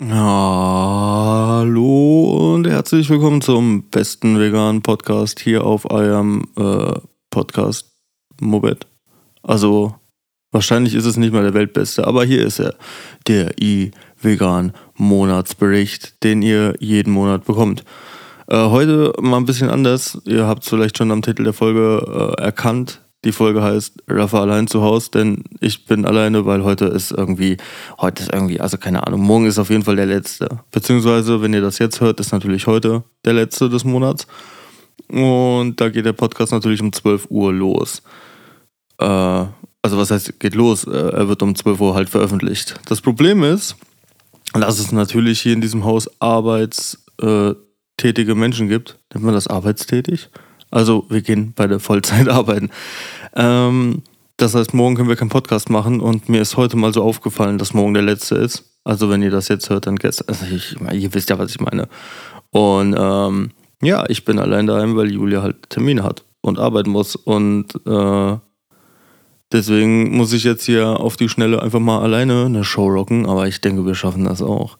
Hallo und herzlich willkommen zum besten veganen Podcast hier auf eurem äh, Podcast Mobet. Also wahrscheinlich ist es nicht mal der weltbeste, aber hier ist er, der i-Vegan Monatsbericht, den ihr jeden Monat bekommt. Äh, heute mal ein bisschen anders. Ihr habt es vielleicht schon am Titel der Folge äh, erkannt. Die Folge heißt Rafa allein zu Hause, denn ich bin alleine, weil heute ist irgendwie, heute ist irgendwie, also keine Ahnung, morgen ist auf jeden Fall der letzte. Beziehungsweise, wenn ihr das jetzt hört, ist natürlich heute der letzte des Monats. Und da geht der Podcast natürlich um 12 Uhr los. Äh, also was heißt, geht los? Äh, er wird um 12 Uhr halt veröffentlicht. Das Problem ist, dass es natürlich hier in diesem Haus arbeitstätige Menschen gibt. Nennt man das arbeitstätig? Also wir gehen bei der Vollzeit arbeiten. Ähm, das heißt, morgen können wir keinen Podcast machen und mir ist heute mal so aufgefallen, dass morgen der letzte ist. Also wenn ihr das jetzt hört, dann gestern. Also ich, ihr wisst ja, was ich meine. Und ähm, ja, ich bin allein daheim, weil Julia halt Termine hat und arbeiten muss. Und äh, deswegen muss ich jetzt hier auf die Schnelle einfach mal alleine eine Show rocken. Aber ich denke, wir schaffen das auch.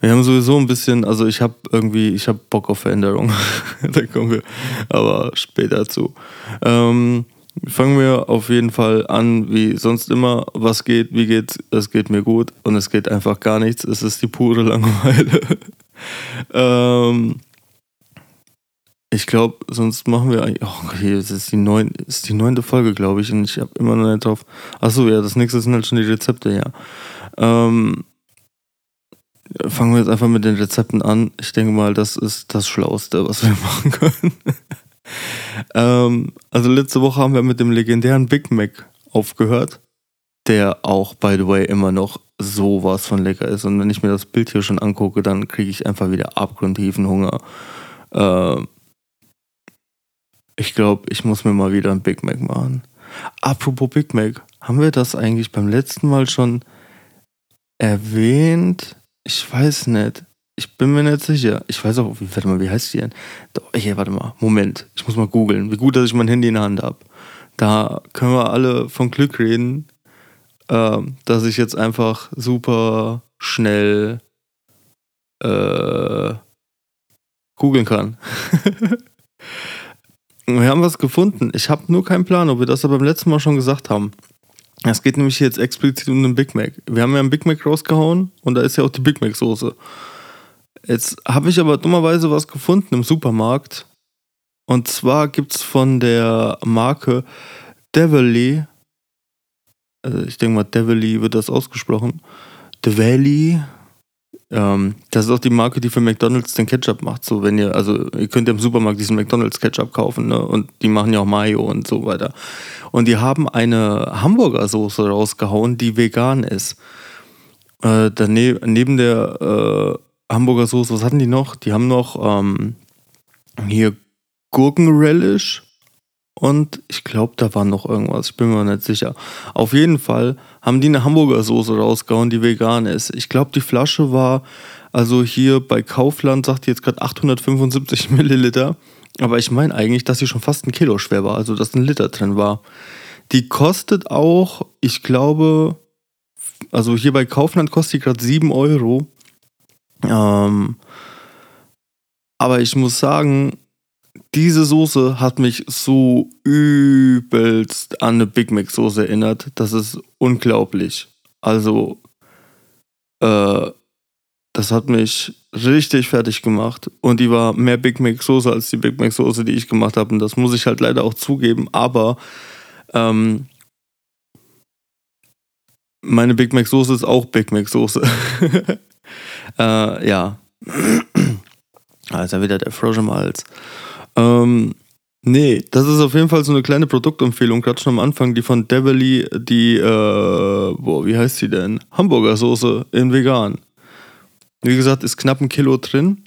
Wir haben sowieso ein bisschen, also ich habe irgendwie, ich habe Bock auf Veränderung. da kommen wir aber später zu. Ähm, fangen wir auf jeden Fall an, wie sonst immer. Was geht, wie geht's? Es geht mir gut und es geht einfach gar nichts. Es ist die pure Langeweile. ähm, ich glaube, sonst machen wir eigentlich. Oh, okay, es ist die, neun, ist die neunte Folge, glaube ich, und ich habe immer noch nicht drauf. Achso, ja, das nächste sind halt schon die Rezepte, ja. Ähm, fangen wir jetzt einfach mit den Rezepten an. Ich denke mal, das ist das Schlauste, was wir machen können. ähm, also letzte Woche haben wir mit dem legendären Big Mac aufgehört, der auch, by the way, immer noch sowas von lecker ist. Und wenn ich mir das Bild hier schon angucke, dann kriege ich einfach wieder abgrundtiefen Hunger. Äh, ich glaube, ich muss mir mal wieder ein Big Mac machen. Apropos Big Mac, haben wir das eigentlich beim letzten Mal schon erwähnt? Ich weiß nicht. Ich bin mir nicht sicher. Ich weiß auch, warte mal, wie heißt die denn? Hier, warte mal. Moment. Ich muss mal googeln. Wie gut, dass ich mein Handy in der Hand habe. Da können wir alle von Glück reden, äh, dass ich jetzt einfach super schnell äh, googeln kann. wir haben was gefunden. Ich habe nur keinen Plan, ob wir das aber beim letzten Mal schon gesagt haben. Es geht nämlich jetzt explizit um den Big Mac. Wir haben ja einen Big Mac rausgehauen und da ist ja auch die Big Mac Soße. Jetzt habe ich aber dummerweise was gefunden im Supermarkt. Und zwar gibt es von der Marke Devilly, also ich denke mal Devilly wird das ausgesprochen, Devilly, ähm, das ist auch die Marke, die für McDonalds den Ketchup macht. So, wenn ihr, also ihr könnt ja im Supermarkt diesen McDonalds Ketchup kaufen, ne? Und die machen ja auch Mayo und so weiter. Und die haben eine Hamburger Soße rausgehauen, die vegan ist. Äh, daneben, neben der äh, Hamburger Soße, was hatten die noch? Die haben noch ähm, hier Gurkenrelish und ich glaube, da war noch irgendwas. Ich bin mir nicht sicher. Auf jeden Fall haben die eine Hamburger Soße rausgehauen, die vegan ist. Ich glaube, die Flasche war, also hier bei Kaufland sagt die jetzt gerade 875 Milliliter. Aber ich meine eigentlich, dass sie schon fast ein Kilo schwer war, also dass ein Liter drin war. Die kostet auch, ich glaube, also hier bei Kaufland kostet die gerade 7 Euro. Ähm, aber ich muss sagen, diese Soße hat mich so übelst an eine Big Mac Soße erinnert. Das ist unglaublich. Also, äh, das hat mich richtig fertig gemacht. Und die war mehr Big Mac Soße als die Big Mac Soße, die ich gemacht habe. Und das muss ich halt leider auch zugeben. Aber ähm, meine Big Mac Soße ist auch Big Mac Soße. äh, ja. Also wieder der Frosch im Hals. Ähm, nee, das ist auf jeden Fall so eine kleine Produktempfehlung, gerade schon am Anfang, die von Devilly, die, äh, boah, wie heißt sie denn? Hamburger Soße in vegan. Wie gesagt, ist knapp ein Kilo drin.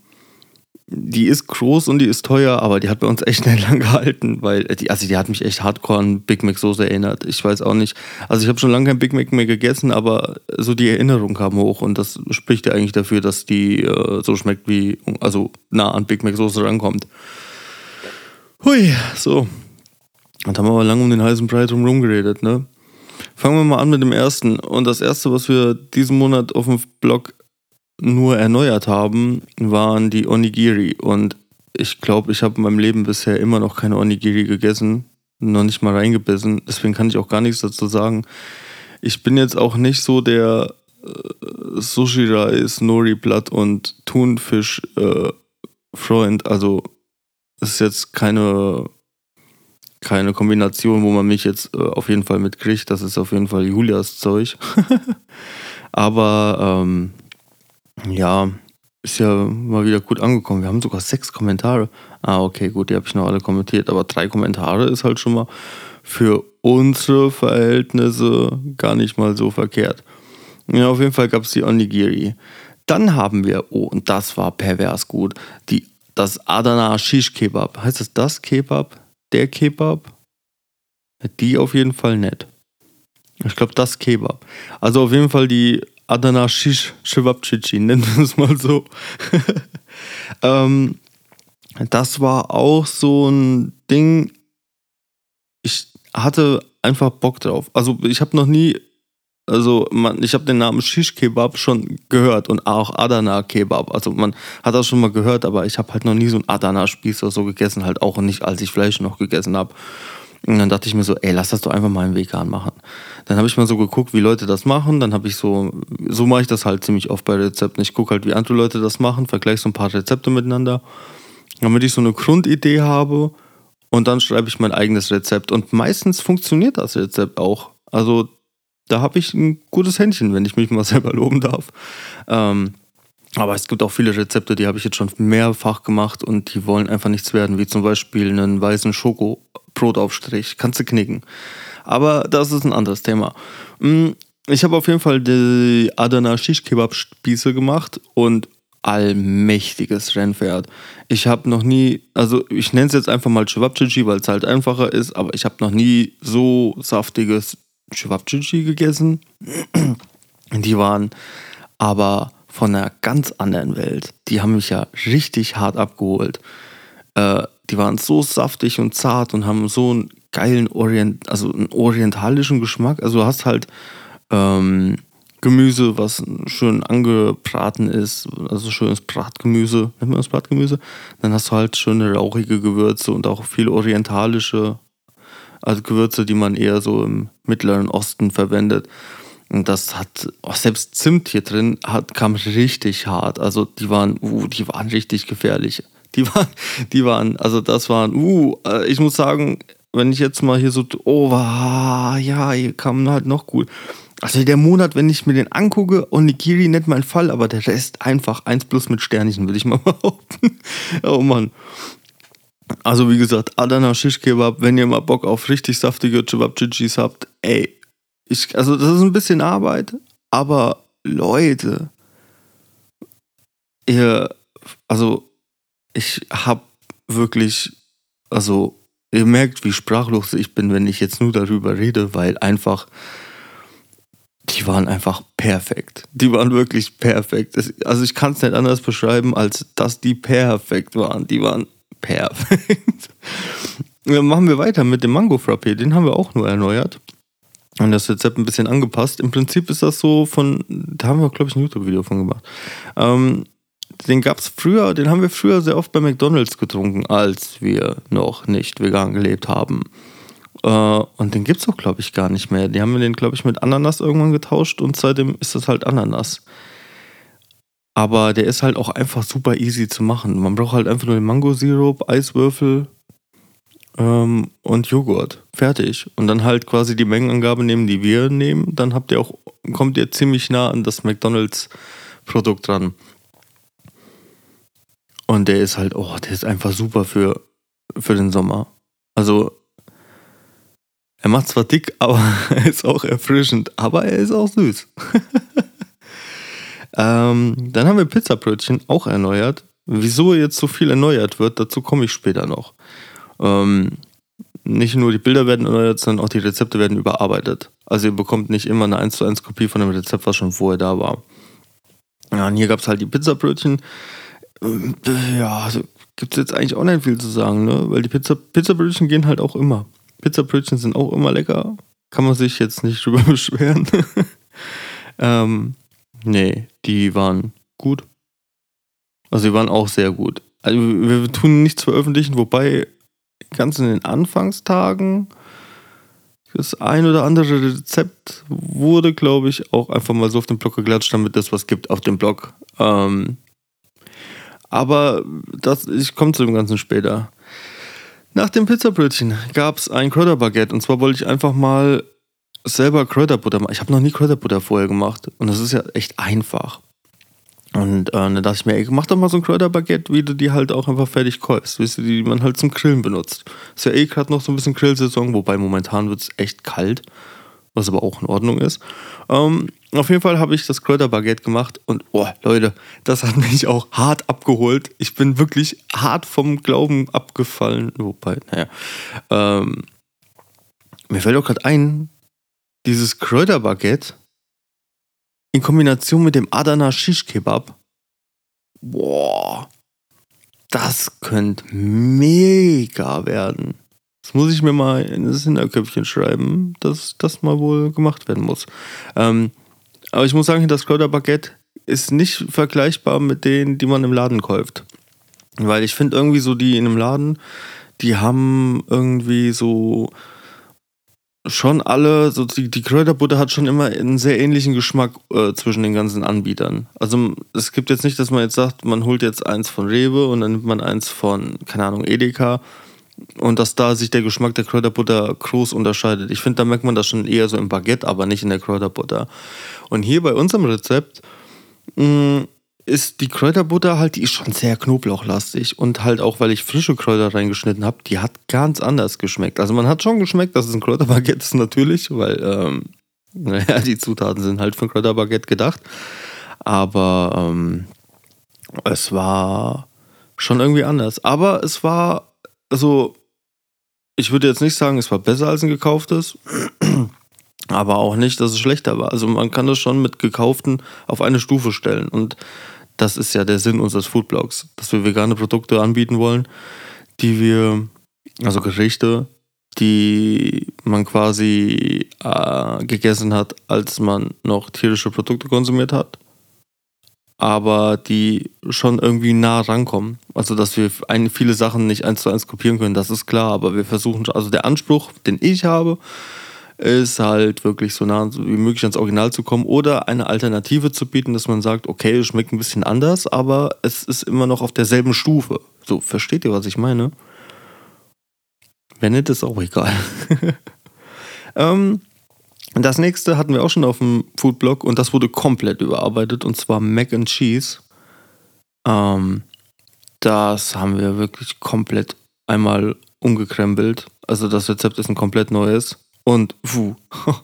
Die ist groß und die ist teuer, aber die hat bei uns echt nicht lang gehalten, weil die, also die hat mich echt hardcore an Big Mac Soße erinnert. Ich weiß auch nicht. Also ich habe schon lange kein Big Mac mehr gegessen, aber so die Erinnerung kam hoch und das spricht ja eigentlich dafür, dass die äh, so schmeckt wie, also nah an Big Mac Soße rankommt. Hui, so. Und haben wir aber lange um den heißen Brei drum geredet, ne? Fangen wir mal an mit dem ersten. Und das erste, was wir diesen Monat auf dem Blog nur erneuert haben, waren die Onigiri. Und ich glaube, ich habe in meinem Leben bisher immer noch keine Onigiri gegessen, noch nicht mal reingebissen. Deswegen kann ich auch gar nichts dazu sagen. Ich bin jetzt auch nicht so der äh, Sushi-Reis, Nori-Blatt und Thunfisch-Freund. Äh, also ist jetzt keine, keine Kombination, wo man mich jetzt äh, auf jeden Fall mitkriegt. Das ist auf jeden Fall Julias Zeug. Aber ähm, ja, ist ja mal wieder gut angekommen. Wir haben sogar sechs Kommentare. Ah, okay, gut, die habe ich noch alle kommentiert. Aber drei Kommentare ist halt schon mal für unsere Verhältnisse gar nicht mal so verkehrt. Ja, auf jeden Fall gab es die Onigiri. Dann haben wir, oh, und das war pervers gut, die, das Adana Shish Kebab. Heißt das das Kebab? Der Kebab? Die auf jeden Fall nett. Ich glaube, das Kebab. Also auf jeden Fall die Adana Shish Shivapchichi, nennen wir es mal so. ähm, das war auch so ein Ding. Ich hatte einfach Bock drauf. Also ich habe noch nie, also man, ich habe den Namen Shish Kebab schon gehört und auch Adana Kebab. Also man hat das schon mal gehört, aber ich habe halt noch nie so ein Adana Spieß oder so gegessen, halt auch nicht, als ich Fleisch noch gegessen habe. Und dann dachte ich mir so, ey, lass das doch einfach mal im Vegan machen. Dann habe ich mal so geguckt, wie Leute das machen. Dann habe ich so, so mache ich das halt ziemlich oft bei Rezepten. Ich gucke halt, wie andere Leute das machen, vergleiche so ein paar Rezepte miteinander, damit ich so eine Grundidee habe und dann schreibe ich mein eigenes Rezept. Und meistens funktioniert das Rezept auch. Also da habe ich ein gutes Händchen, wenn ich mich mal selber loben darf. Ähm, aber es gibt auch viele Rezepte, die habe ich jetzt schon mehrfach gemacht und die wollen einfach nichts werden, wie zum Beispiel einen weißen Schoko-Brotaufstrich. Kannst du knicken. Aber das ist ein anderes Thema. Mm, ich habe auf jeden Fall die Adana Shish Kebab Spieße gemacht und allmächtiges Rennpferd. Ich habe noch nie, also ich nenne es jetzt einfach mal Chewabchichi, weil es halt einfacher ist, aber ich habe noch nie so saftiges Chewabchichi gegessen. Die waren aber von einer ganz anderen Welt. Die haben mich ja richtig hart abgeholt. Äh, die waren so saftig und zart und haben so einen geilen Orient, also einen orientalischen Geschmack. Also du hast halt ähm, Gemüse, was schön angebraten ist, also schönes Bratgemüse, nennt man das Bratgemüse? Dann hast du halt schöne rauchige Gewürze und auch viele orientalische also Gewürze, die man eher so im Mittleren Osten verwendet. Und das hat, auch selbst Zimt hier drin hat, kam richtig hart. Also die waren, uh, die waren richtig gefährlich. Die waren, die waren, also das waren, uh, äh, ich muss sagen, wenn ich jetzt mal hier so, oh, ja, hier kam halt noch gut. Also der Monat, wenn ich mir den angucke, Onigiri nicht mein Fall, aber der Rest einfach 1 plus mit Sternchen, würde ich mal behaupten. oh Mann. Also wie gesagt, Adana Shish Kebab, wenn ihr mal Bock auf richtig saftige Chibabchichis habt, ey, ich, also das ist ein bisschen Arbeit, aber Leute, ihr, also ich hab wirklich, also ihr merkt, wie sprachlos ich bin, wenn ich jetzt nur darüber rede, weil einfach, die waren einfach perfekt. Die waren wirklich perfekt. Also ich kann es nicht anders beschreiben, als dass die perfekt waren. Die waren perfekt. Dann machen wir weiter mit dem Mango Frappé. Den haben wir auch nur erneuert und das Rezept ein bisschen angepasst. Im Prinzip ist das so von, da haben wir, glaube ich, ein YouTube-Video von gemacht. Ähm, den gab es früher, den haben wir früher sehr oft bei McDonalds getrunken, als wir noch nicht vegan gelebt haben. Äh, und den gibt es auch, glaube ich, gar nicht mehr. Die haben wir den, glaube ich, mit Ananas irgendwann getauscht und seitdem ist das halt Ananas. Aber der ist halt auch einfach super easy zu machen. Man braucht halt einfach nur den Mango-Sirup, Eiswürfel, ähm, und Joghurt. Fertig. Und dann halt quasi die Mengenangabe nehmen, die wir nehmen. Dann habt ihr auch, kommt ihr ziemlich nah an das McDonalds-Produkt dran. Und der ist halt, oh, der ist einfach super für, für den Sommer. Also, er macht zwar dick, aber er ist auch erfrischend, aber er ist auch süß. ähm, dann haben wir Pizzabrötchen auch erneuert. Wieso jetzt so viel erneuert wird, dazu komme ich später noch. Ähm, nicht nur die Bilder werden erneuert, sondern auch die Rezepte werden überarbeitet. Also ihr bekommt nicht immer eine 1 zu 1 Kopie von dem Rezept, was schon vorher da war. Ja, und hier gab es halt die Pizzabrötchen. Äh, ja, also gibt es jetzt eigentlich auch nicht viel zu sagen, ne? Weil die Pizza, Pizzabrötchen gehen halt auch immer. Pizzabrötchen sind auch immer lecker. Kann man sich jetzt nicht drüber beschweren. ähm, nee, die waren gut. Also die waren auch sehr gut. Also wir tun nichts veröffentlichen, wobei ganz in den Anfangstagen das ein oder andere Rezept wurde, glaube ich, auch einfach mal so auf den Blog geklatscht, damit es was gibt auf dem Blog. Ähm, aber das, ich komme zu dem Ganzen später. Nach dem Pizzabrötchen gab es ein Kräuterbaguette und zwar wollte ich einfach mal selber Kräuterbutter machen. Ich habe noch nie Kräuterbutter vorher gemacht und das ist ja echt einfach. Und äh, dann dachte ich mir, ey, mach doch mal so ein Kräuterbaguette, wie du die halt auch einfach fertig kaufst, weißt du, die man halt zum Grillen benutzt. Ist ja eh gerade noch so ein bisschen Grillsaison, wobei momentan wird es echt kalt, was aber auch in Ordnung ist. Ähm, auf jeden Fall habe ich das Kräuterbaguette gemacht und, oh, Leute, das hat mich auch hart abgeholt. Ich bin wirklich hart vom Glauben abgefallen. Wobei, naja. Ähm, mir fällt auch gerade ein, dieses Kräuterbaguette in Kombination mit dem Adana Shish Kebab. Boah, das könnte mega werden. Das muss ich mir mal in das Hinterköpfchen schreiben, dass das mal wohl gemacht werden muss. Ähm, aber ich muss sagen, das Kräuterbaguette ist nicht vergleichbar mit denen, die man im Laden kauft. Weil ich finde irgendwie so die in einem Laden, die haben irgendwie so schon alle, so die, die Kräuterbutter hat schon immer einen sehr ähnlichen Geschmack äh, zwischen den ganzen Anbietern. Also es gibt jetzt nicht, dass man jetzt sagt, man holt jetzt eins von Rewe und dann nimmt man eins von, keine Ahnung, Edeka und dass da sich der Geschmack der Kräuterbutter groß unterscheidet. Ich finde, da merkt man das schon eher so im Baguette, aber nicht in der Kräuterbutter. Und hier bei unserem Rezept mh, ist die Kräuterbutter halt, die ist schon sehr knoblauchlastig und halt auch, weil ich frische Kräuter reingeschnitten habe, die hat ganz anders geschmeckt. Also man hat schon geschmeckt, dass es ein Kräuterbaguette ist natürlich, weil, ähm, naja, die Zutaten sind halt für ein Kräuterbaguette gedacht. Aber ähm, es war schon irgendwie anders. Aber es war, also, ich würde jetzt nicht sagen, es war besser als ein gekauftes. Aber auch nicht, dass es schlechter war. Also man kann das schon mit gekauften auf eine Stufe stellen. Und das ist ja der Sinn unseres Foodblogs, dass wir vegane Produkte anbieten wollen, die wir, also Gerichte, die man quasi äh, gegessen hat, als man noch tierische Produkte konsumiert hat, aber die schon irgendwie nah rankommen. Also, dass wir ein, viele Sachen nicht eins zu eins kopieren können, das ist klar, aber wir versuchen, also der Anspruch, den ich habe, ist halt wirklich so nah wie möglich ans Original zu kommen oder eine Alternative zu bieten, dass man sagt, okay, es schmeckt ein bisschen anders, aber es ist immer noch auf derselben Stufe. So, versteht ihr, was ich meine? Wenn nicht, ist auch egal. ähm, das nächste hatten wir auch schon auf dem Foodblog und das wurde komplett überarbeitet und zwar Mac and Cheese. Ähm, das haben wir wirklich komplett einmal umgekrempelt. Also das Rezept ist ein komplett neues. Und puh,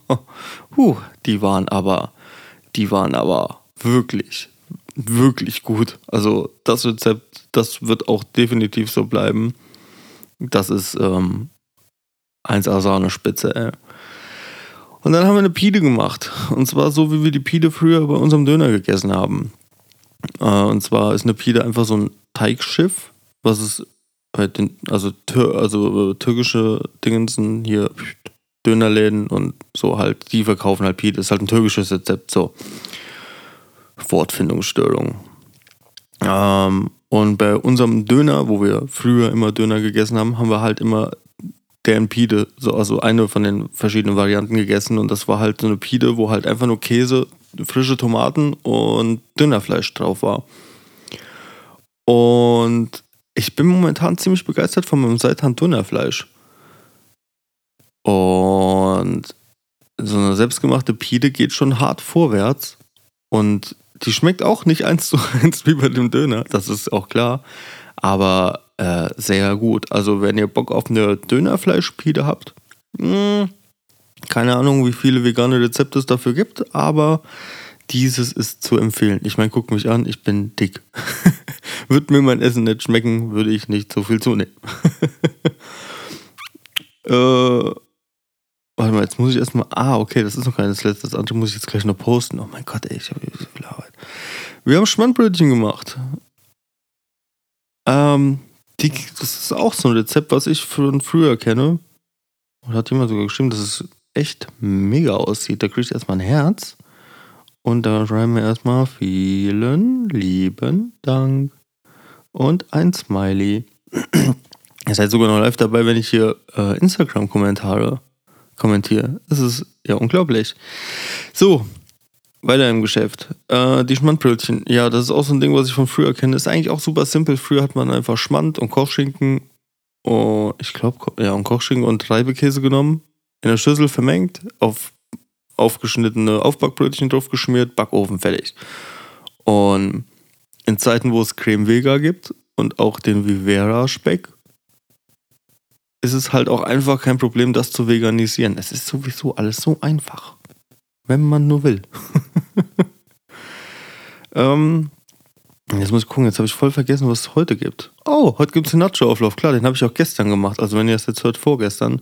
puh, die waren aber, die waren aber wirklich, wirklich gut. Also das Rezept, das wird auch definitiv so bleiben. Das ist ähm, 1A Sahne-Spitze, ey. Und dann haben wir eine Pide gemacht. Und zwar so, wie wir die Pide früher bei unserem Döner gegessen haben. Äh, und zwar ist eine Pide einfach so ein Teigschiff, was es halt den, also, also türkische Dingensen hier Dönerläden und so halt, die verkaufen halt Pide. Ist halt ein türkisches Rezept, so. Wortfindungsstörung. Ähm, und bei unserem Döner, wo wir früher immer Döner gegessen haben, haben wir halt immer deren Pide, so, also eine von den verschiedenen Varianten gegessen. Und das war halt so eine Pide, wo halt einfach nur Käse, frische Tomaten und Dönerfleisch drauf war. Und ich bin momentan ziemlich begeistert von meinem Seitan Dönerfleisch. Und so eine selbstgemachte Pide geht schon hart vorwärts. Und die schmeckt auch nicht eins zu eins wie bei dem Döner, das ist auch klar. Aber äh, sehr gut. Also, wenn ihr Bock auf eine Dönerfleischpide habt, mh, hm, keine Ahnung, wie viele vegane Rezepte es dafür gibt, aber dieses ist zu empfehlen. Ich meine, guck mich an, ich bin dick. würde mir mein Essen nicht schmecken, würde ich nicht so viel zunehmen. äh, Warte mal, jetzt muss ich erstmal. Ah, okay, das ist noch kein das letzte. Das andere muss ich jetzt gleich noch posten. Oh mein Gott, ey, ich habe so viel Arbeit. Wir haben Schmandbrötchen gemacht. Ähm, die, das ist auch so ein Rezept, was ich von früher kenne. Und hat jemand sogar geschrieben, dass es echt mega aussieht. Da kriege ich erstmal ein Herz. Und da schreiben wir erstmal vielen lieben Dank. Und ein Smiley. Ihr seid sogar noch live dabei, wenn ich hier äh, Instagram-Kommentare kommentiere. Das ist ja unglaublich. So, weiter im Geschäft. Äh, die Schmandbrötchen. Ja, das ist auch so ein Ding, was ich von früher kenne. Ist eigentlich auch super simpel. Früher hat man einfach Schmand und Kochschinken. Und ich glaube, ja, und Kochschinken und Reibekäse genommen. In der Schüssel vermengt, auf aufgeschnittene Aufbackbrötchen draufgeschmiert, Backofen fertig. Und in Zeiten, wo es Creme Vega gibt und auch den Vivera Speck, ist es halt auch einfach kein Problem, das zu veganisieren. Es ist sowieso alles so einfach. Wenn man nur will. ähm, jetzt muss ich gucken, jetzt habe ich voll vergessen, was es heute gibt. Oh, heute gibt es den Nacho-Auflauf. Klar, den habe ich auch gestern gemacht. Also wenn ihr das jetzt hört, vorgestern.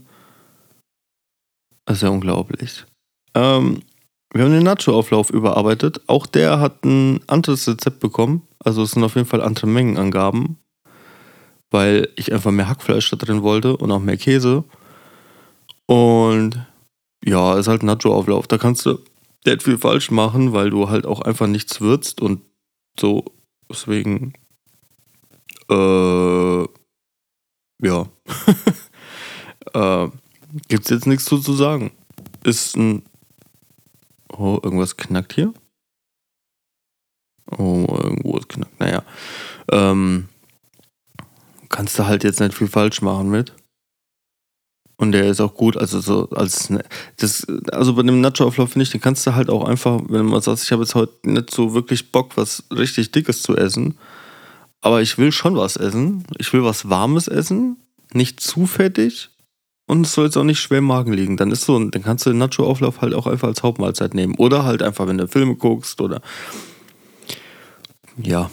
Das ist ja unglaublich. Ähm, wir haben den Nacho-Auflauf überarbeitet. Auch der hat ein anderes Rezept bekommen. Also es sind auf jeden Fall andere Mengenangaben. Weil ich einfach mehr Hackfleisch da drin wollte und auch mehr Käse. Und ja, ist halt Nacho-Auflauf. Da kannst du nicht viel falsch machen, weil du halt auch einfach nichts würzt und so. Deswegen, äh, ja. äh, gibt's jetzt nichts zu, zu sagen. Ist ein Oh, irgendwas knackt hier. Oh, irgendwo ist knackt. Naja. Ähm, kannst du halt jetzt nicht viel falsch machen mit. Und der ist auch gut, also so als ne, das, also bei dem Nacho-Auflauf finde ich, den kannst du halt auch einfach, wenn man sagt, ich habe jetzt heute nicht so wirklich Bock, was richtig Dickes zu essen, aber ich will schon was essen. Ich will was Warmes essen, nicht zu fettig, und es soll jetzt auch nicht schwer im Magen liegen. Dann ist so, dann kannst du den Nacho-Auflauf halt auch einfach als Hauptmahlzeit nehmen. Oder halt einfach, wenn du Filme guckst oder. Ja.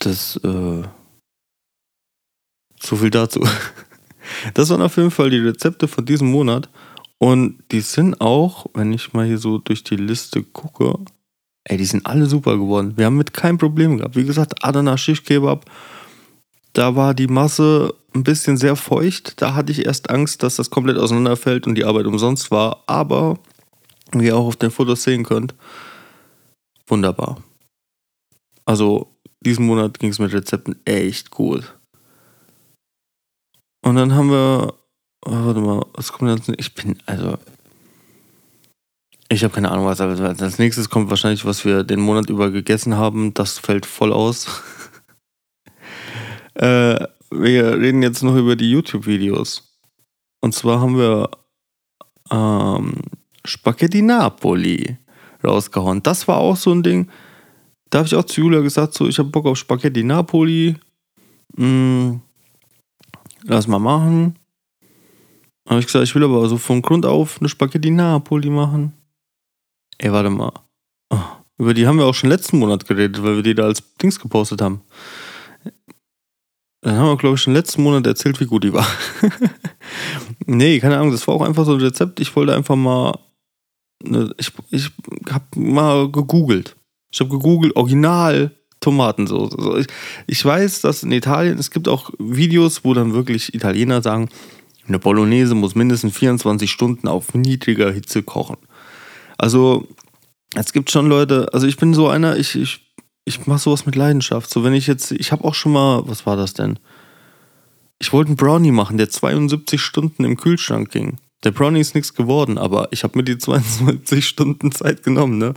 Das, äh. So viel dazu. Das waren auf jeden Fall die Rezepte von diesem Monat. Und die sind auch, wenn ich mal hier so durch die Liste gucke, ey, die sind alle super geworden. Wir haben mit keinem Problem gehabt. Wie gesagt, Adana Shish da war die Masse ein bisschen sehr feucht. Da hatte ich erst Angst, dass das komplett auseinanderfällt und die Arbeit umsonst war. Aber, wie ihr auch auf den Fotos sehen könnt, wunderbar. Also, diesen Monat ging es mit Rezepten echt gut. Und dann haben wir, oh, warte mal, was kommt jetzt? Ich bin, also, ich habe keine Ahnung, was als nächstes kommt. Wahrscheinlich, was wir den Monat über gegessen haben. Das fällt voll aus. äh, wir reden jetzt noch über die YouTube-Videos. Und zwar haben wir ähm, Spaghetti Napoli rausgehauen. Das war auch so ein Ding. Da habe ich auch zu Julia gesagt, so ich habe Bock auf Spaghetti Napoli. Hm, lass mal machen. Habe ich gesagt, ich will aber so von Grund auf eine Spaghetti Napoli machen. Ey, warte mal. Oh, über die haben wir auch schon letzten Monat geredet, weil wir die da als Dings gepostet haben. Dann haben wir, glaube ich, schon letzten Monat erzählt, wie gut die war. nee, keine Ahnung, das war auch einfach so ein Rezept. Ich wollte einfach mal. Ne, ich ich habe mal gegoogelt. Ich habe gegoogelt, Original Tomatensauce. Also ich, ich weiß, dass in Italien, es gibt auch Videos, wo dann wirklich Italiener sagen, eine Bolognese muss mindestens 24 Stunden auf niedriger Hitze kochen. Also, es gibt schon Leute, also ich bin so einer, ich, ich ich mache sowas mit Leidenschaft. So, wenn ich jetzt, ich habe auch schon mal, was war das denn? Ich wollte einen Brownie machen, der 72 Stunden im Kühlschrank ging. Der Brownie ist nichts geworden, aber ich habe mir die 72 Stunden Zeit genommen, ne?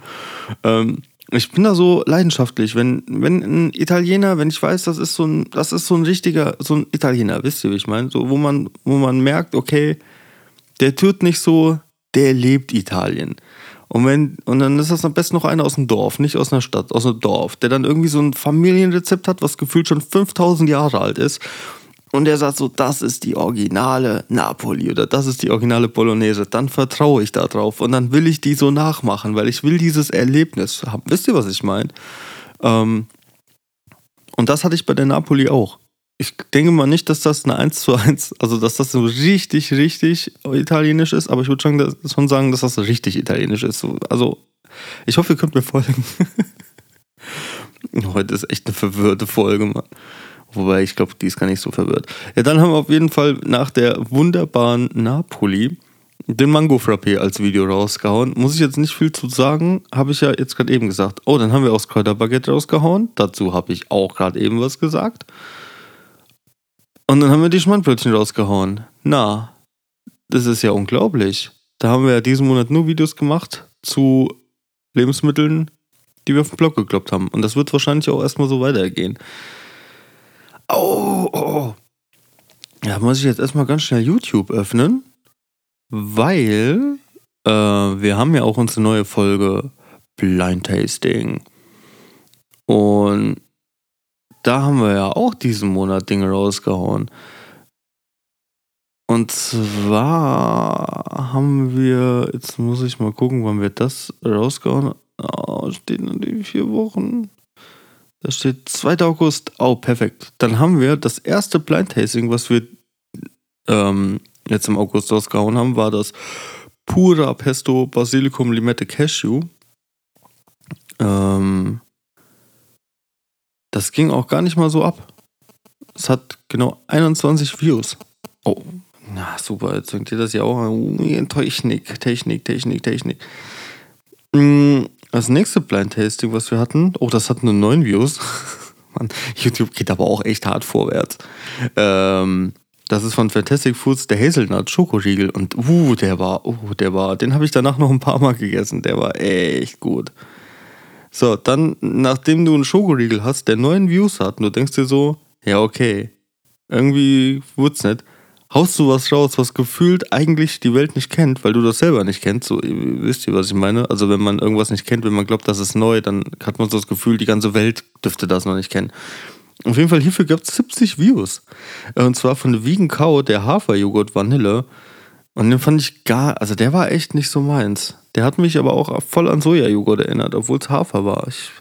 Ähm, ich bin da so leidenschaftlich, wenn, wenn ein Italiener, wenn ich weiß, das ist so ein, das ist so ein richtiger, so ein Italiener, wisst ihr, wie ich meine? So, wo man, wo man merkt, okay, der tut nicht so, der lebt Italien. Und, wenn, und dann ist das am besten noch einer aus dem Dorf, nicht aus einer Stadt, aus einem Dorf, der dann irgendwie so ein Familienrezept hat, was gefühlt schon 5000 Jahre alt ist. Und der sagt so, das ist die originale Napoli oder das ist die originale Bolognese. Dann vertraue ich da drauf und dann will ich die so nachmachen, weil ich will dieses Erlebnis haben. Wisst ihr, was ich meine? Ähm, und das hatte ich bei der Napoli auch ich denke mal nicht, dass das eine 1 zu 1, also dass das so richtig, richtig italienisch ist, aber ich würde schon sagen, dass das richtig italienisch ist. Also, ich hoffe, ihr könnt mir folgen. Heute ist echt eine verwirrte Folge, Mann. Wobei, ich glaube, die ist gar nicht so verwirrt. Ja, dann haben wir auf jeden Fall nach der wunderbaren Napoli den Mango Frappé als Video rausgehauen. Muss ich jetzt nicht viel zu sagen, habe ich ja jetzt gerade eben gesagt. Oh, dann haben wir auch das Kräuterbaguette rausgehauen. Dazu habe ich auch gerade eben was gesagt. Und dann haben wir die Schmandbrötchen rausgehauen. Na, das ist ja unglaublich. Da haben wir ja diesen Monat nur Videos gemacht zu Lebensmitteln, die wir auf den Blog gekloppt haben. Und das wird wahrscheinlich auch erstmal so weitergehen. Oh, oh, oh. Ja, muss ich jetzt erstmal ganz schnell YouTube öffnen, weil äh, wir haben ja auch unsere neue Folge Blind Tasting. Und da haben wir ja auch diesen Monat Dinge rausgehauen. Und zwar haben wir, jetzt muss ich mal gucken, wann wir das rausgehauen haben. Oh, steht in die vier Wochen. Da steht 2. August. Oh, perfekt. Dann haben wir das erste Blind Tasting, was wir ähm, jetzt im August rausgehauen haben, war das Pura Pesto Basilikum Limette Cashew. Ähm, das ging auch gar nicht mal so ab. Es hat genau 21 Views. Oh, na super, jetzt denkt ihr das ja auch. Technik, Technik, Technik, Technik. Mm, das nächste Blind Tasting, was wir hatten, oh, das hat nur 9 Views. Mann, YouTube geht aber auch echt hart vorwärts. Ähm, das ist von Fantastic Foods der Hazelnut Schokoriegel und uh, der war, uh, der war, den habe ich danach noch ein paar Mal gegessen. Der war echt gut. So, dann, nachdem du einen Schokoriegel hast, der neun Views hat, und du denkst dir so, ja, okay, irgendwie wird's nicht, haust du was raus, was gefühlt eigentlich die Welt nicht kennt, weil du das selber nicht kennst. So, wisst ihr, was ich meine? Also, wenn man irgendwas nicht kennt, wenn man glaubt, das ist neu, dann hat man so das Gefühl, die ganze Welt dürfte das noch nicht kennen. Auf jeden Fall hierfür gab es 70 Views. Und zwar von Vegan Cow, der Haferjoghurt Vanille. Und den fand ich gar, also der war echt nicht so meins. Der hat mich aber auch voll an Sojajoghurt erinnert, obwohl es Hafer war. Ich,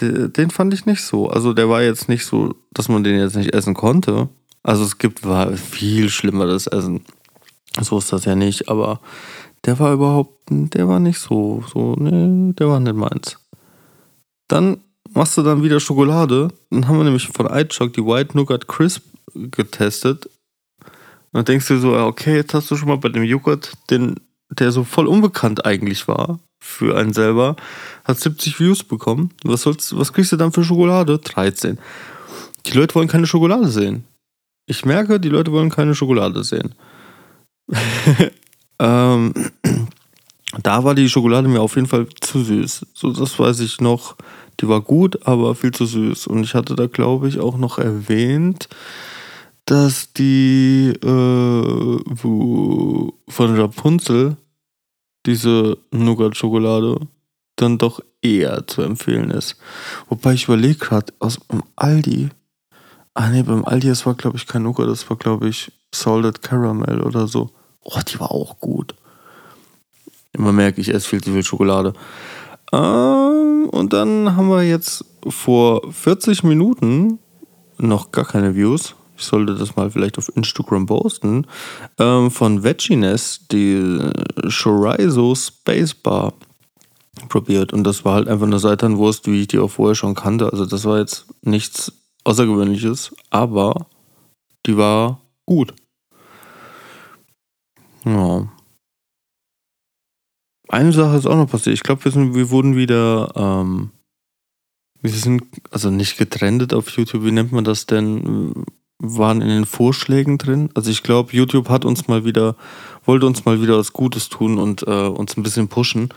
den fand ich nicht so. Also der war jetzt nicht so, dass man den jetzt nicht essen konnte. Also es gibt war viel schlimmeres Essen. So ist das ja nicht, aber der war überhaupt, der war nicht so, so, nee, der war nicht meins. Dann machst du dann wieder Schokolade. Dann haben wir nämlich von iChock die White Nougat Crisp getestet. Und dann denkst du so, okay, jetzt hast du schon mal bei dem Joghurt, den, der so voll unbekannt eigentlich war für einen selber, hat 70 Views bekommen. Was, sollst, was kriegst du dann für Schokolade? 13. Die Leute wollen keine Schokolade sehen. Ich merke, die Leute wollen keine Schokolade sehen. ähm, da war die Schokolade mir auf jeden Fall zu süß. So, das weiß ich noch. Die war gut, aber viel zu süß. Und ich hatte da, glaube ich, auch noch erwähnt, dass die äh, von Rapunzel, diese Nougat-Schokolade, dann doch eher zu empfehlen ist. Wobei ich überlege gerade, aus dem Aldi. Ah ne, beim Aldi, das war glaube ich kein Nougat, das war glaube ich Salted Caramel oder so. Oh, die war auch gut. Immer merke ich, esse viel zu viel Schokolade. Ähm, und dann haben wir jetzt vor 40 Minuten noch gar keine Views. Ich sollte das mal vielleicht auf Instagram posten. Ähm, von Vegginess, die Chorizo Space Bar probiert. Und das war halt einfach eine Seitanwurst, wie ich die auch vorher schon kannte. Also das war jetzt nichts Außergewöhnliches, aber die war gut. Ja. Eine Sache ist auch noch passiert. Ich glaube, wir, wir wurden wieder, ähm, wir sind also nicht getrennt auf YouTube. Wie nennt man das denn? Waren in den Vorschlägen drin. Also ich glaube, YouTube hat uns mal wieder, wollte uns mal wieder was Gutes tun und äh, uns ein bisschen pushen.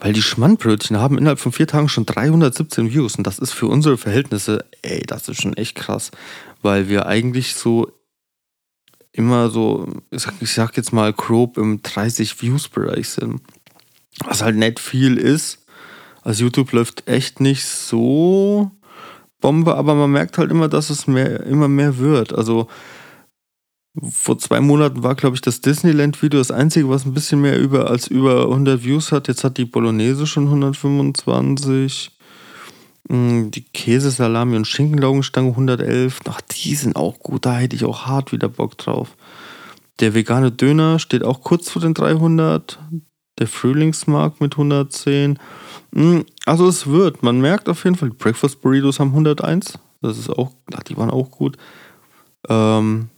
Weil die Schmandbrötchen haben innerhalb von vier Tagen schon 317 Views. Und das ist für unsere Verhältnisse, ey, das ist schon echt krass. Weil wir eigentlich so immer so, ich sag, ich sag jetzt mal grob im 30 Views-Bereich sind. Was halt nicht viel ist. Also YouTube läuft echt nicht so Bombe, aber man merkt halt immer, dass es mehr, immer mehr wird. Also vor zwei Monaten war, glaube ich, das Disneyland-Video das einzige, was ein bisschen mehr über als über 100 Views hat. Jetzt hat die Bolognese schon 125. Mm, die Käse, Salami und Schinkenlaugenstange 111. Ach, die sind auch gut. Da hätte ich auch hart wieder Bock drauf. Der vegane Döner steht auch kurz vor den 300. Der Frühlingsmarkt mit 110. Mm, also es wird. Man merkt auf jeden Fall, die Breakfast Burritos haben 101. Das ist auch, ach, die waren auch gut. Ähm,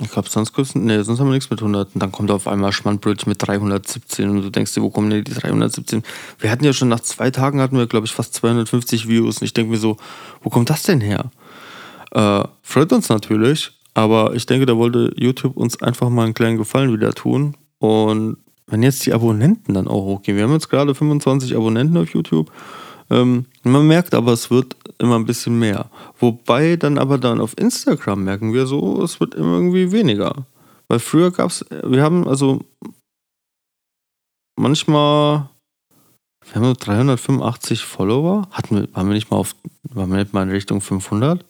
Ich glaube, sonst, nee, sonst haben wir nichts mit 100. Und dann kommt auf einmal Schmandbrötchen mit 317 und du denkst dir, wo kommen denn die 317? Wir hatten ja schon nach zwei Tagen hatten wir, glaube ich, fast 250 Views. Und ich denke mir so, wo kommt das denn her? Äh, freut uns natürlich, aber ich denke, da wollte YouTube uns einfach mal einen kleinen Gefallen wieder tun. Und wenn jetzt die Abonnenten dann auch hochgehen, wir haben jetzt gerade 25 Abonnenten auf YouTube. Ähm, man merkt aber, es wird immer ein bisschen mehr. Wobei dann aber dann auf Instagram merken wir so, es wird immer irgendwie weniger. Weil früher gab es, wir haben also manchmal, wir haben 385 Follower. Hatten wir, waren wir nicht mal auf, waren wir nicht mal in Richtung 500?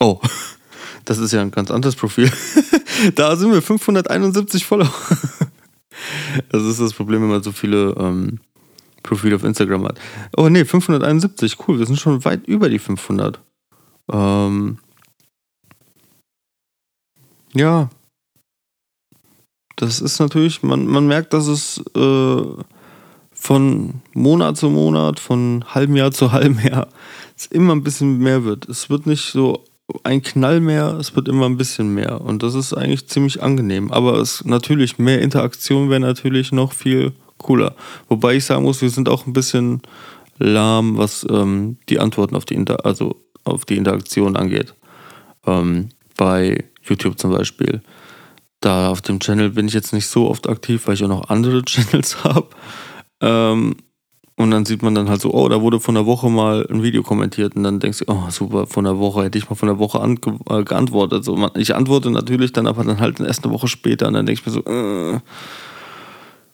Oh, das ist ja ein ganz anderes Profil. da sind wir 571 Follower. das ist das Problem, wenn man so viele ähm, Profile auf Instagram hat. Oh nee, 571, cool, wir sind schon weit über die 500. Ähm, ja, das ist natürlich, man, man merkt, dass es äh, von Monat zu Monat, von halbem Jahr zu halbem Jahr, es immer ein bisschen mehr wird. Es wird nicht so ein Knall mehr, es wird immer ein bisschen mehr. Und das ist eigentlich ziemlich angenehm. Aber es natürlich mehr Interaktion wäre natürlich noch viel cooler. Wobei ich sagen muss, wir sind auch ein bisschen lahm, was ähm, die Antworten auf die Inter also auf die Interaktion angeht. Ähm, bei YouTube zum Beispiel. Da auf dem Channel bin ich jetzt nicht so oft aktiv, weil ich auch noch andere Channels habe. Ähm, und dann sieht man dann halt so, oh, da wurde von der Woche mal ein Video kommentiert und dann denkst du, oh, super, von der Woche hätte ich mal von der Woche äh, geantwortet. So, ich antworte natürlich dann aber dann halt erst eine Woche später und dann denke ich mir so, äh,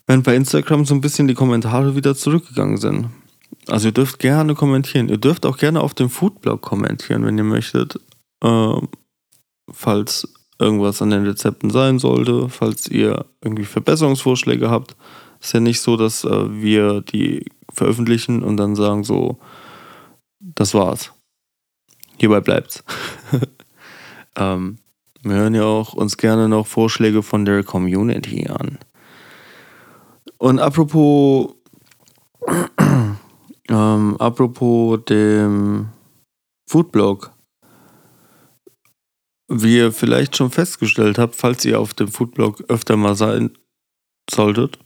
wenn bei Instagram so ein bisschen die Kommentare wieder zurückgegangen sind. Also ihr dürft gerne kommentieren. Ihr dürft auch gerne auf dem Foodblog kommentieren, wenn ihr möchtet. Äh, falls irgendwas an den Rezepten sein sollte, falls ihr irgendwie Verbesserungsvorschläge habt. Ist ja nicht so, dass äh, wir die veröffentlichen und dann sagen so, das war's. Hierbei bleibt's. ähm, wir hören ja auch uns gerne noch Vorschläge von der Community an. Und apropos, ähm, apropos dem Foodblog, wie ihr vielleicht schon festgestellt habt, falls ihr auf dem Foodblog öfter mal sein solltet,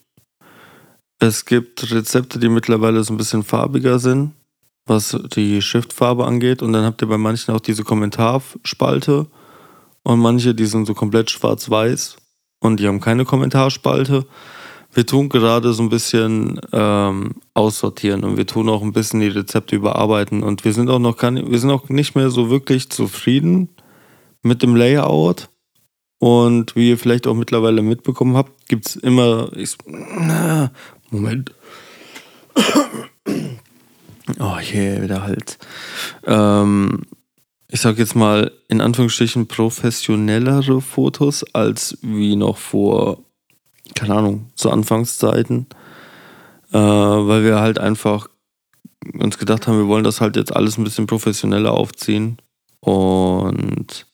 es gibt Rezepte, die mittlerweile so ein bisschen farbiger sind, was die Schriftfarbe angeht. Und dann habt ihr bei manchen auch diese Kommentarspalte. Und manche, die sind so komplett schwarz-weiß. Und die haben keine Kommentarspalte wir tun gerade so ein bisschen ähm, aussortieren und wir tun auch ein bisschen die Rezepte überarbeiten und wir sind auch noch nicht, wir sind auch nicht mehr so wirklich zufrieden mit dem Layout. Und wie ihr vielleicht auch mittlerweile mitbekommen habt, gibt es immer. Ich, Moment. Oh, je, wieder halt. Ähm, ich sag jetzt mal in Anführungsstrichen professionellere Fotos als wie noch vor keine Ahnung, zu Anfangszeiten, äh, weil wir halt einfach uns gedacht haben, wir wollen das halt jetzt alles ein bisschen professioneller aufziehen. Und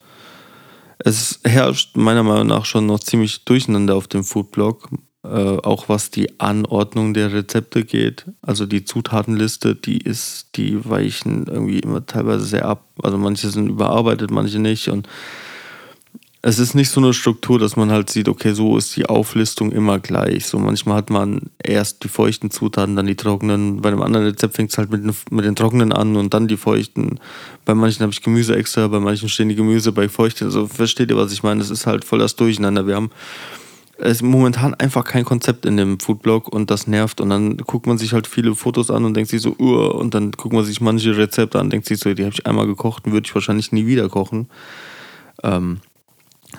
es herrscht meiner Meinung nach schon noch ziemlich durcheinander auf dem Foodblog, äh, auch was die Anordnung der Rezepte geht. Also die Zutatenliste, die ist, die weichen irgendwie immer teilweise sehr ab. Also manche sind überarbeitet, manche nicht. Und es ist nicht so eine Struktur, dass man halt sieht, okay, so ist die Auflistung immer gleich. So manchmal hat man erst die feuchten Zutaten, dann die trockenen. Bei einem anderen Rezept fängt es halt mit den, mit den trockenen an und dann die feuchten. Bei manchen habe ich Gemüse extra, bei manchen stehen die Gemüse bei feuchten. Also versteht ihr, was ich meine? Es ist halt voll das Durcheinander. Wir haben es momentan einfach kein Konzept in dem Foodblog und das nervt. Und dann guckt man sich halt viele Fotos an und denkt sich so, uh, und dann guckt man sich manche Rezepte an und denkt sich so, die habe ich einmal gekocht und würde ich wahrscheinlich nie wieder kochen. Ähm,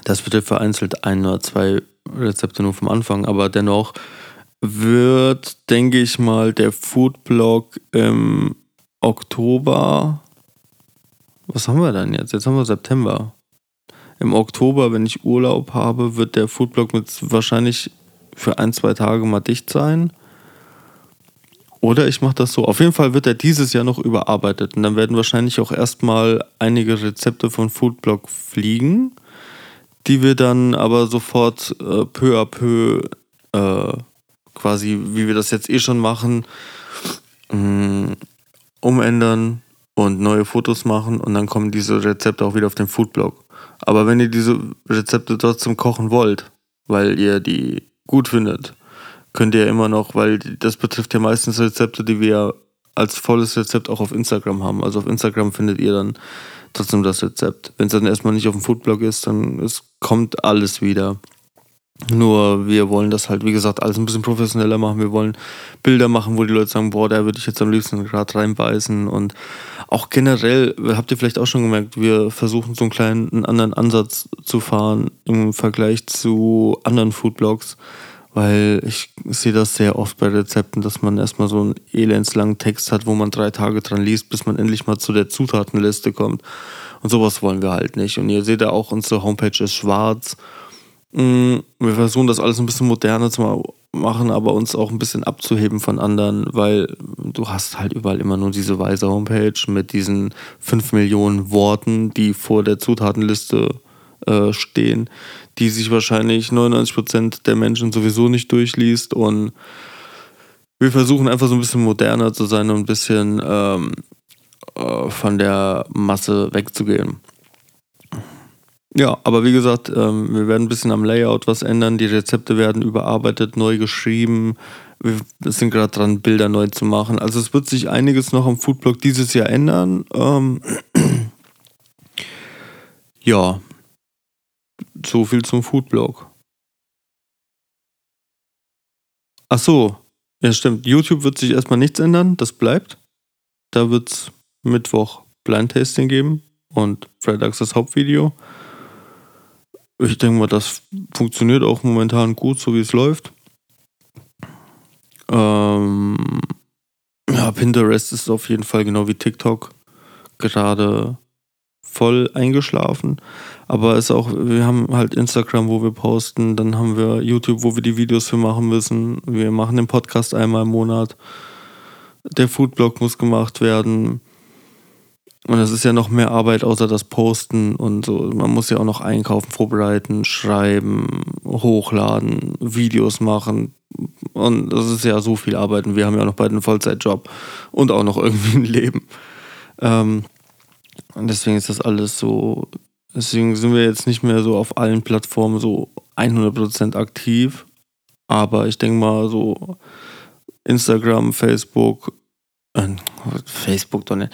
das wird ja vereinzelt ein oder zwei Rezepte nur vom Anfang, aber dennoch wird, denke ich mal, der Foodblog im Oktober. Was haben wir denn jetzt? Jetzt haben wir September. Im Oktober, wenn ich Urlaub habe, wird der Foodblog mit wahrscheinlich für ein, zwei Tage mal dicht sein. Oder ich mache das so. Auf jeden Fall wird er dieses Jahr noch überarbeitet. Und dann werden wahrscheinlich auch erstmal einige Rezepte von Foodblog fliegen die wir dann aber sofort äh, peu à peu äh, quasi, wie wir das jetzt eh schon machen, mh, umändern und neue Fotos machen und dann kommen diese Rezepte auch wieder auf den Foodblog. Aber wenn ihr diese Rezepte trotzdem kochen wollt, weil ihr die gut findet, könnt ihr immer noch, weil das betrifft ja meistens Rezepte, die wir als volles Rezept auch auf Instagram haben. Also auf Instagram findet ihr dann trotzdem das Rezept. Wenn es dann erstmal nicht auf dem Foodblog ist, dann es kommt alles wieder. Nur wir wollen das halt, wie gesagt, alles ein bisschen professioneller machen. Wir wollen Bilder machen, wo die Leute sagen, boah, da würde ich jetzt am liebsten gerade reinbeißen. Und auch generell, habt ihr vielleicht auch schon gemerkt, wir versuchen so einen kleinen einen anderen Ansatz zu fahren im Vergleich zu anderen Foodblogs. Weil ich sehe das sehr oft bei Rezepten, dass man erstmal so einen elendslangen Text hat, wo man drei Tage dran liest, bis man endlich mal zu der Zutatenliste kommt. Und sowas wollen wir halt nicht. Und ihr seht ja auch, unsere Homepage ist schwarz Mm, wir versuchen das alles ein bisschen moderner zu machen, aber uns auch ein bisschen abzuheben von anderen, weil du hast halt überall immer nur diese weiße Homepage mit diesen 5 Millionen Worten, die vor der Zutatenliste äh, stehen, die sich wahrscheinlich 99% der Menschen sowieso nicht durchliest und wir versuchen einfach so ein bisschen moderner zu sein und ein bisschen ähm, äh, von der Masse wegzugehen. Ja, aber wie gesagt, ähm, wir werden ein bisschen am Layout was ändern. Die Rezepte werden überarbeitet, neu geschrieben. Wir sind gerade dran, Bilder neu zu machen. Also es wird sich einiges noch am Foodblog dieses Jahr ändern. Ähm ja, so viel zum Foodblog. Ach so, ja stimmt. YouTube wird sich erstmal nichts ändern, das bleibt. Da wird es Mittwoch Blind Tasting geben und Freitags das Hauptvideo. Ich denke mal, das funktioniert auch momentan gut, so wie es läuft. Ähm, ja, Pinterest ist auf jeden Fall genau wie TikTok gerade voll eingeschlafen. Aber ist auch, wir haben halt Instagram, wo wir posten, dann haben wir YouTube, wo wir die Videos für machen müssen. Wir machen den Podcast einmal im Monat. Der Foodblog muss gemacht werden. Und das ist ja noch mehr Arbeit außer das Posten und so. Man muss ja auch noch einkaufen, vorbereiten, schreiben, hochladen, Videos machen. Und das ist ja so viel Arbeit. Und wir haben ja auch noch beide einen Vollzeitjob und auch noch irgendwie ein Leben. Ähm, und deswegen ist das alles so. Deswegen sind wir jetzt nicht mehr so auf allen Plattformen so 100% aktiv. Aber ich denke mal so Instagram, Facebook, äh, Facebook doch nicht,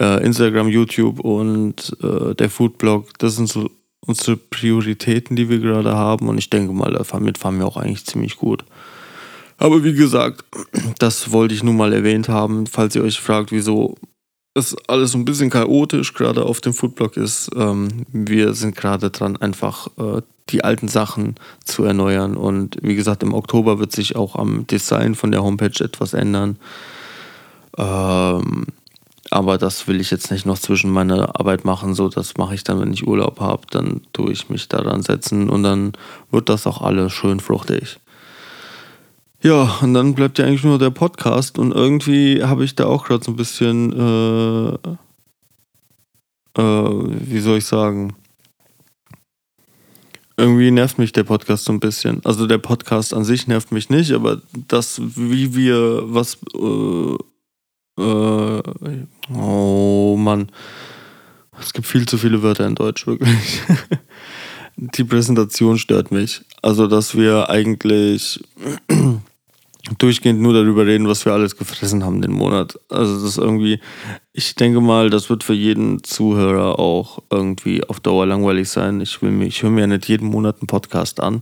äh, Instagram, YouTube und äh, der Foodblog, das sind so unsere Prioritäten, die wir gerade haben und ich denke mal, damit fahren wir auch eigentlich ziemlich gut. Aber wie gesagt, das wollte ich nur mal erwähnt haben, falls ihr euch fragt, wieso es alles so ein bisschen chaotisch gerade auf dem Foodblog ist. Ähm, wir sind gerade dran, einfach äh, die alten Sachen zu erneuern und wie gesagt, im Oktober wird sich auch am Design von der Homepage etwas ändern. Ähm, aber das will ich jetzt nicht noch zwischen meiner Arbeit machen. So, das mache ich dann, wenn ich Urlaub habe. Dann tue ich mich daran setzen und dann wird das auch alles schön fruchtig. Ja, und dann bleibt ja eigentlich nur der Podcast und irgendwie habe ich da auch gerade so ein bisschen, äh, äh, wie soll ich sagen, irgendwie nervt mich der Podcast so ein bisschen. Also der Podcast an sich nervt mich nicht, aber das, wie wir was äh, äh, oh Mann. Es gibt viel zu viele Wörter in Deutsch, wirklich. Die Präsentation stört mich. Also, dass wir eigentlich durchgehend nur darüber reden, was wir alles gefressen haben den Monat. Also, das ist irgendwie, ich denke mal, das wird für jeden Zuhörer auch irgendwie auf Dauer langweilig sein. Ich, will mich, ich höre mir ja nicht jeden Monat einen Podcast an,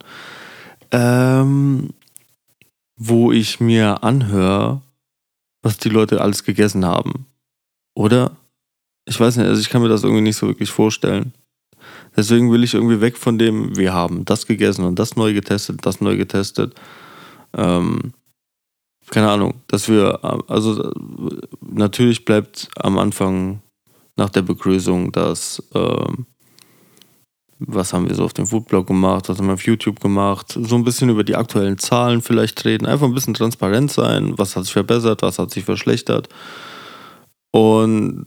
ähm, wo ich mir anhöre, was die Leute alles gegessen haben. Oder? Ich weiß nicht, also ich kann mir das irgendwie nicht so wirklich vorstellen. Deswegen will ich irgendwie weg von dem, wir haben das gegessen und das neu getestet, das neu getestet. Ähm, keine Ahnung, dass wir, also natürlich bleibt am Anfang nach der Begrüßung das ähm, was haben wir so auf dem Foodblog gemacht, was haben wir auf YouTube gemacht, so ein bisschen über die aktuellen Zahlen vielleicht reden, einfach ein bisschen transparent sein, was hat sich verbessert, was hat sich verschlechtert. Und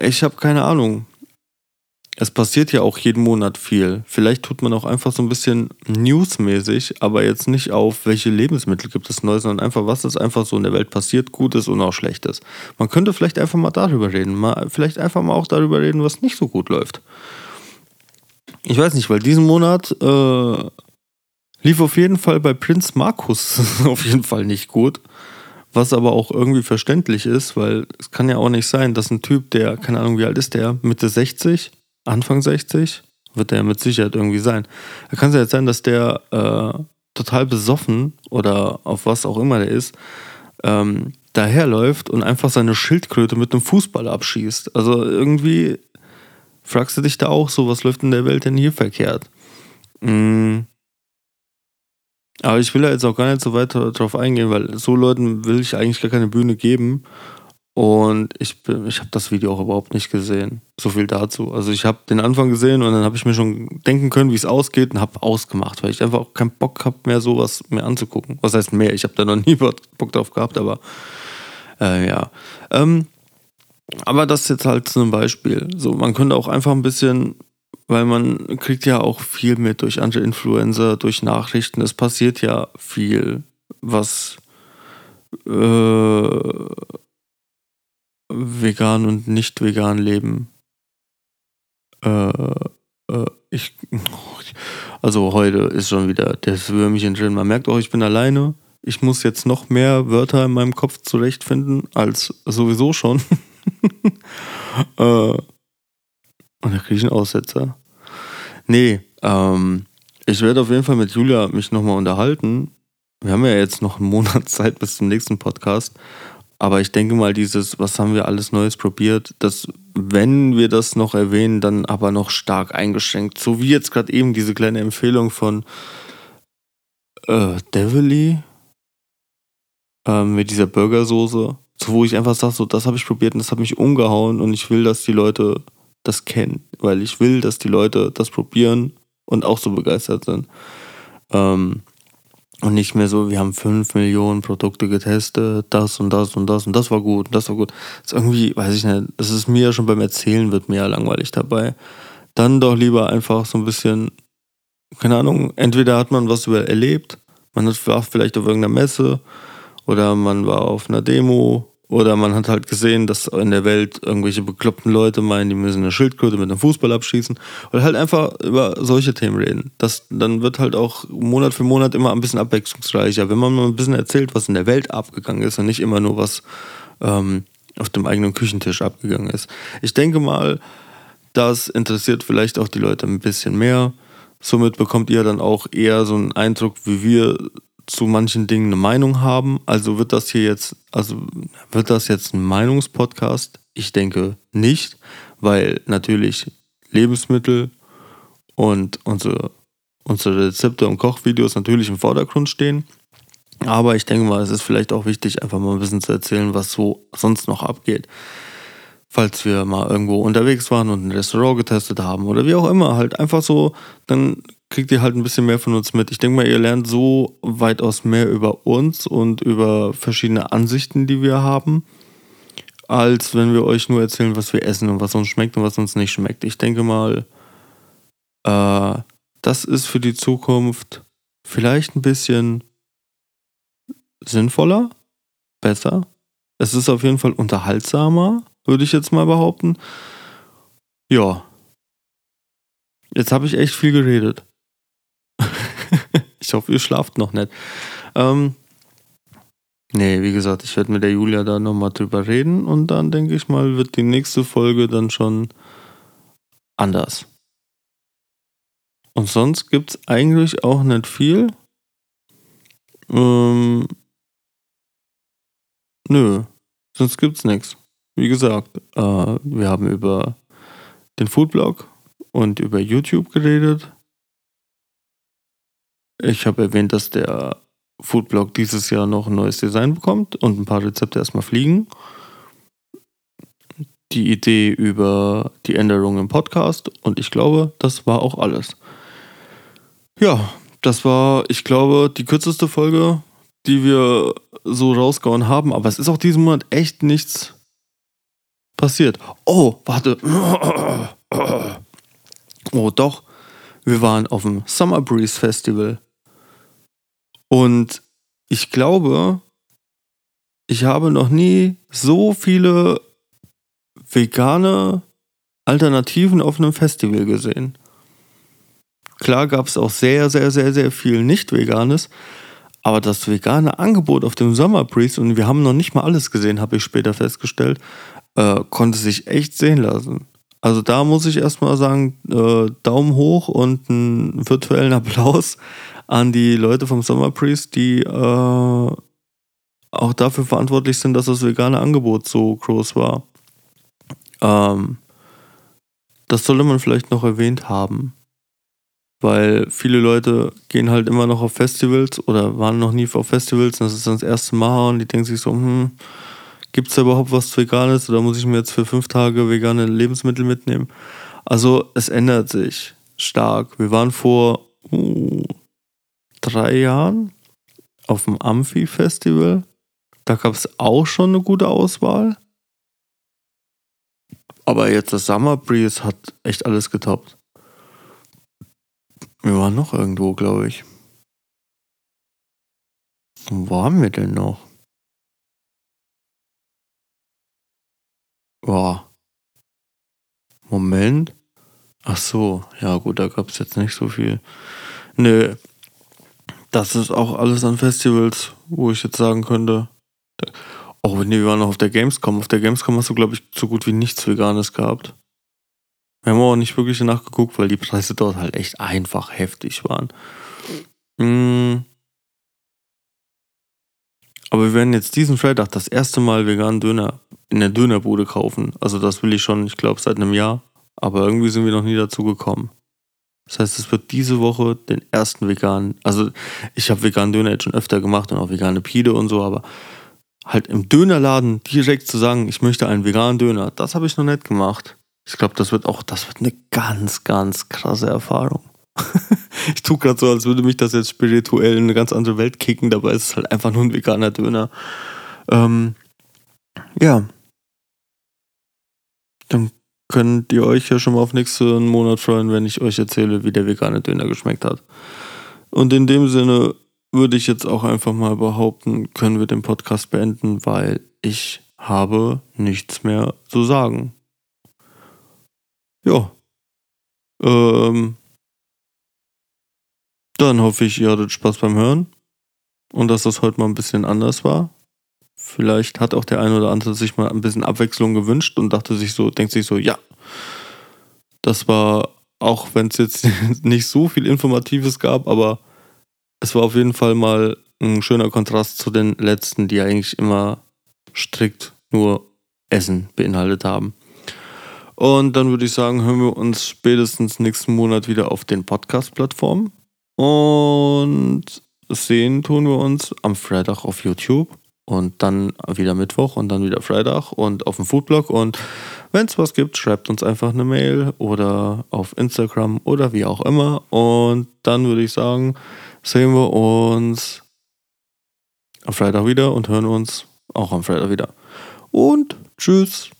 ich habe keine Ahnung. Es passiert ja auch jeden Monat viel. Vielleicht tut man auch einfach so ein bisschen newsmäßig, aber jetzt nicht auf, welche Lebensmittel gibt es neu, sondern einfach, was ist einfach so in der Welt passiert, Gutes und auch Schlechtes. Man könnte vielleicht einfach mal darüber reden, mal, vielleicht einfach mal auch darüber reden, was nicht so gut läuft. ich weiß nicht, weil diesen Monat äh, lief auf jeden Fall bei Prinz Markus auf jeden Fall nicht gut. Was aber auch irgendwie verständlich ist, weil es kann ja auch nicht sein, dass ein Typ, der, keine Ahnung, wie alt ist der, Mitte 60, Anfang 60, wird der mit Sicherheit irgendwie sein. Da kann es ja jetzt sein, dass der äh, total besoffen oder auf was auch immer der ist, ähm, daherläuft und einfach seine Schildkröte mit einem Fußball abschießt. Also irgendwie fragst du dich da auch so, was läuft in der Welt denn hier verkehrt? Mhm. Aber ich will da jetzt auch gar nicht so weiter drauf eingehen, weil so Leuten will ich eigentlich gar keine Bühne geben. Und ich, ich habe das Video auch überhaupt nicht gesehen. So viel dazu. Also ich habe den Anfang gesehen und dann habe ich mir schon denken können, wie es ausgeht und habe ausgemacht, weil ich einfach auch keinen Bock habe, mehr sowas mehr anzugucken. Was heißt mehr? Ich habe da noch nie Bock drauf gehabt, aber äh, ja. Ähm, aber das ist jetzt halt so ein Beispiel. So, man könnte auch einfach ein bisschen weil man kriegt ja auch viel mit durch andere Influencer, durch Nachrichten. Es passiert ja viel, was äh, vegan und nicht vegan leben. Äh, äh, ich, also heute ist schon wieder das Würmchen drin. Man merkt auch, ich bin alleine. Ich muss jetzt noch mehr Wörter in meinem Kopf zurechtfinden als sowieso schon. äh, und da kriege ich einen Aussetzer. Nee, ähm, ich werde auf jeden Fall mit Julia mich nochmal unterhalten. Wir haben ja jetzt noch einen Monat Zeit bis zum nächsten Podcast. Aber ich denke mal, dieses, was haben wir alles Neues probiert, dass, wenn wir das noch erwähnen, dann aber noch stark eingeschränkt. So wie jetzt gerade eben diese kleine Empfehlung von äh, Devily äh, mit dieser Burgersoße. So, wo ich einfach sage, so, das habe ich probiert und das hat mich umgehauen und ich will, dass die Leute das kennen, weil ich will, dass die Leute das probieren und auch so begeistert sind. Ähm, und nicht mehr so, wir haben fünf Millionen Produkte getestet, das und das und das und das war gut und das war gut. Das ist irgendwie, weiß ich nicht, das ist mir schon beim Erzählen wird mir ja langweilig dabei. Dann doch lieber einfach so ein bisschen, keine Ahnung, entweder hat man was über erlebt, man war vielleicht auf irgendeiner Messe oder man war auf einer Demo oder man hat halt gesehen, dass in der Welt irgendwelche bekloppten Leute meinen, die müssen eine Schildkröte mit einem Fußball abschießen. Oder halt einfach über solche Themen reden. Das, dann wird halt auch Monat für Monat immer ein bisschen abwechslungsreicher, wenn man mal ein bisschen erzählt, was in der Welt abgegangen ist und nicht immer nur was ähm, auf dem eigenen Küchentisch abgegangen ist. Ich denke mal, das interessiert vielleicht auch die Leute ein bisschen mehr. Somit bekommt ihr dann auch eher so einen Eindruck, wie wir zu manchen Dingen eine Meinung haben. Also wird das hier jetzt, also wird das jetzt ein Meinungspodcast? Ich denke nicht, weil natürlich Lebensmittel und unsere, unsere Rezepte und Kochvideos natürlich im Vordergrund stehen. Aber ich denke mal, es ist vielleicht auch wichtig, einfach mal ein bisschen zu erzählen, was so sonst noch abgeht. Falls wir mal irgendwo unterwegs waren und ein Restaurant getestet haben oder wie auch immer, halt einfach so, dann kriegt ihr halt ein bisschen mehr von uns mit. Ich denke mal, ihr lernt so weitaus mehr über uns und über verschiedene Ansichten, die wir haben, als wenn wir euch nur erzählen, was wir essen und was uns schmeckt und was uns nicht schmeckt. Ich denke mal, äh, das ist für die Zukunft vielleicht ein bisschen sinnvoller, besser. Es ist auf jeden Fall unterhaltsamer, würde ich jetzt mal behaupten. Ja. Jetzt habe ich echt viel geredet. Ich hoffe, ihr schlaft noch nicht. Ähm, nee, wie gesagt, ich werde mit der Julia da nochmal drüber reden und dann denke ich mal, wird die nächste Folge dann schon anders. Und sonst gibt es eigentlich auch nicht viel. Ähm, nö, sonst gibt's nichts. Wie gesagt, äh, wir haben über den Foodblog und über YouTube geredet. Ich habe erwähnt, dass der Foodblog dieses Jahr noch ein neues Design bekommt und ein paar Rezepte erstmal fliegen. Die Idee über die Änderungen im Podcast und ich glaube, das war auch alles. Ja, das war, ich glaube, die kürzeste Folge, die wir so rausgehauen haben, aber es ist auch diesen Monat echt nichts passiert. Oh, warte. Oh, doch. Wir waren auf dem Summer Breeze Festival. Und ich glaube, ich habe noch nie so viele vegane Alternativen auf einem Festival gesehen. klar gab es auch sehr, sehr, sehr, sehr viel Nicht-Veganes. Aber das vegane Angebot auf dem Summer Breeze, und wir haben noch nicht mal alles gesehen, habe ich später festgestellt, äh, konnte sich echt sehen lassen. Also da muss ich erstmal sagen, äh, Daumen hoch und einen virtuellen Applaus an die Leute vom Summer Breeze, die äh, auch dafür verantwortlich sind, dass das vegane Angebot so groß war. Ähm, das sollte man vielleicht noch erwähnt haben weil viele Leute gehen halt immer noch auf Festivals oder waren noch nie auf Festivals und das ist dann das erste Mal und die denken sich so, hm, gibt es da überhaupt was Veganes oder muss ich mir jetzt für fünf Tage vegane Lebensmittel mitnehmen? Also es ändert sich stark. Wir waren vor uh, drei Jahren auf dem Amphi-Festival. Da gab es auch schon eine gute Auswahl. Aber jetzt das Summer Breeze hat echt alles getoppt. Wir waren noch irgendwo, glaube ich. Wo waren wir denn noch? Boah. Moment. Ach so, ja gut, da gab es jetzt nicht so viel. Nö. Das ist auch alles an Festivals, wo ich jetzt sagen könnte. Oh, nee, wir waren noch auf der Gamescom. Auf der Gamescom hast du, glaube ich, so gut wie nichts Veganes gehabt. Wir haben auch nicht wirklich nachgeguckt, weil die Preise dort halt echt einfach heftig waren. Mhm. Aber wir werden jetzt diesen Freitag das erste Mal veganen Döner in der Dönerbude kaufen. Also das will ich schon, ich glaube, seit einem Jahr. Aber irgendwie sind wir noch nie dazu gekommen. Das heißt, es wird diese Woche den ersten veganen, also ich habe veganen Döner jetzt schon öfter gemacht und auch vegane Pide und so, aber halt im Dönerladen direkt zu sagen, ich möchte einen veganen Döner, das habe ich noch nicht gemacht. Ich glaube, das wird auch, das wird eine ganz, ganz krasse Erfahrung. ich tue gerade so, als würde mich das jetzt spirituell in eine ganz andere Welt kicken, dabei ist es halt einfach nur ein veganer Döner. Ähm, ja. Dann könnt ihr euch ja schon mal auf nächsten Monat freuen, wenn ich euch erzähle, wie der vegane Döner geschmeckt hat. Und in dem Sinne würde ich jetzt auch einfach mal behaupten, können wir den Podcast beenden, weil ich habe nichts mehr zu sagen ja. Ähm, dann hoffe ich, ihr hattet Spaß beim Hören und dass das heute mal ein bisschen anders war. Vielleicht hat auch der eine oder andere sich mal ein bisschen Abwechslung gewünscht und dachte sich so, denkt sich so, ja, das war, auch wenn es jetzt nicht so viel Informatives gab, aber es war auf jeden Fall mal ein schöner Kontrast zu den letzten, die eigentlich immer strikt nur Essen beinhaltet haben. Und dann würde ich sagen, hören wir uns spätestens nächsten Monat wieder auf den Podcast-Plattformen. Und sehen tun wir uns am Freitag auf YouTube und dann wieder Mittwoch und dann wieder Freitag und auf dem Foodblog. Und wenn es was gibt, schreibt uns einfach eine Mail oder auf Instagram oder wie auch immer. Und dann würde ich sagen, sehen wir uns am Freitag wieder und hören uns auch am Freitag wieder. Und tschüss.